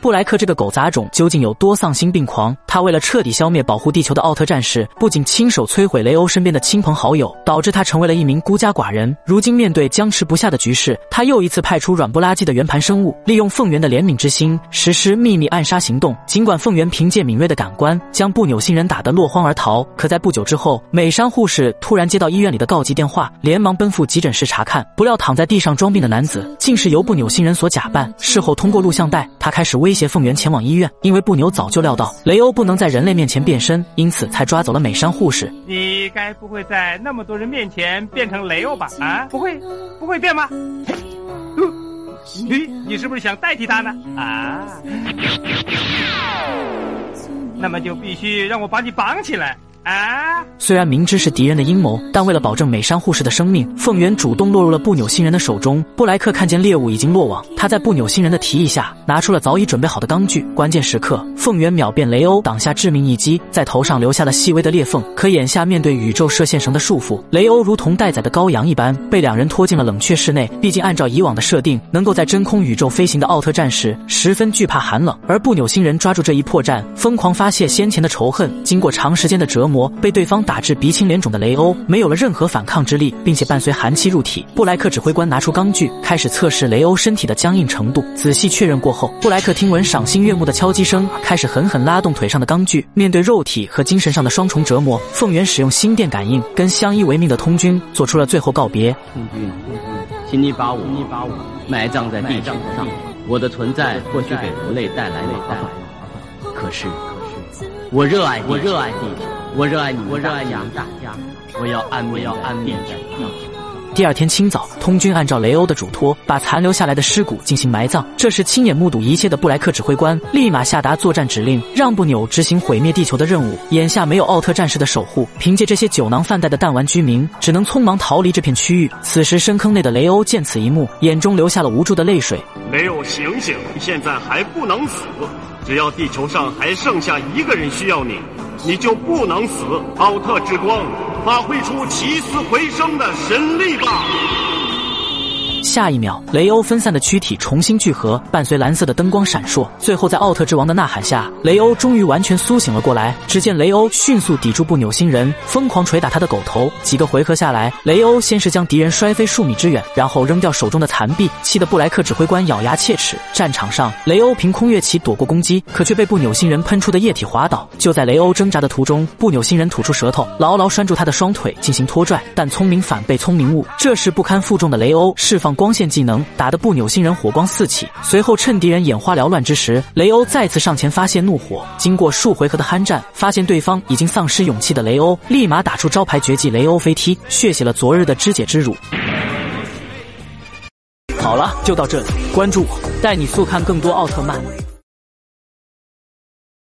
布莱克这个狗杂种究竟有多丧心病狂？他为了彻底消灭保护地球的奥特战士，不仅亲手摧毁雷欧身边的亲朋好友，导致他成为了一名孤家寡人。如今面对僵持不下的局势，他又一次派出软不拉几的圆盘生物，利用凤源的怜悯之心，实施秘密暗杀行动。尽管凤源凭借敏锐的感官，将布纽星人打得落荒而逃，可在不久之后，美山护士突然接到医院里的告急电话，连忙奔赴急诊室查看。不料躺在地上装病的男子，竟是由布纽星人所假扮。事后通过录像带，他开始威胁凤元前往医院。因为布牛早就料到雷欧不能在人类面前变身，因此才抓走了美山护士。你该不会在那么多人面前变成雷欧吧？啊，不会，不会变吗？你你是不是想代替他呢？啊，那么就必须让我把你绑起来。啊！虽然明知是敌人的阴谋，但为了保证美山护士的生命，凤元主动落入了布纽星人的手中。布莱克看见猎物已经落网，他在布纽星人的提议下，拿出了早已准备好的钢锯。关键时刻，凤元秒变雷欧，挡下致命一击，在头上留下了细微的裂缝。可眼下面对宇宙射线绳的束缚，雷欧如同待宰的羔羊一般，被两人拖进了冷却室内。毕竟按照以往的设定，能够在真空宇宙飞行的奥特战士十分惧怕寒冷，而布纽星人抓住这一破绽，疯狂发泄先前的仇恨。经过长时间的折磨。被对方打至鼻青脸肿的雷欧没有了任何反抗之力，并且伴随寒气入体。布莱克指挥官拿出钢锯，开始测试雷欧身体的僵硬程度。仔细确认过后，布莱克听闻赏心悦目的敲击声，开始狠狠拉动腿上的钢锯。面对肉体和精神上的双重折磨，凤元使用心电感应，跟相依为命的通军做出了最后告别。通军，请你把我埋葬在地球上。我的存在或许给人类带来麻烦，可是，我热爱，我热爱地球。我热爱你，我热爱你大家。我要安，我要安眠在地球。第二天清早，通军按照雷欧的嘱托，把残留下来的尸骨进行埋葬。这时，亲眼目睹一切的布莱克指挥官立马下达作战指令，让布纽执行毁灭地球的任务。眼下没有奥特战士的守护，凭借这些酒囊饭袋的弹丸居民，只能匆忙逃离这片区域。此时，深坑内的雷欧见此一幕，眼中流下了无助的泪水。雷欧，醒醒！现在还不能死，只要地球上还剩下一个人需要你。你就不能死！奥特之光，发挥出起死回生的神力吧！下一秒，雷欧分散的躯体重新聚合，伴随蓝色的灯光闪烁。最后，在奥特之王的呐喊下，雷欧终于完全苏醒了过来。只见雷欧迅速抵住不扭星人，疯狂捶打他的狗头。几个回合下来，雷欧先是将敌人摔飞数米之远，然后扔掉手中的残臂，气得布莱克指挥官咬牙切齿。战场上，雷欧凭空跃起躲过攻击，可却被不扭星人喷出的液体滑倒。就在雷欧挣扎的途中，不扭星人吐出舌头，牢牢拴住他的双腿进行拖拽。但聪明反被聪明误，这时不堪负重的雷欧释放。光线技能打得不扭星人火光四起，随后趁敌人眼花缭乱之时，雷欧再次上前发泄怒火。经过数回合的酣战，发现对方已经丧失勇气的雷欧，立马打出招牌绝技雷欧飞踢，血洗了昨日的肢解之辱。好了，就到这里，关注我，带你速看更多奥特曼。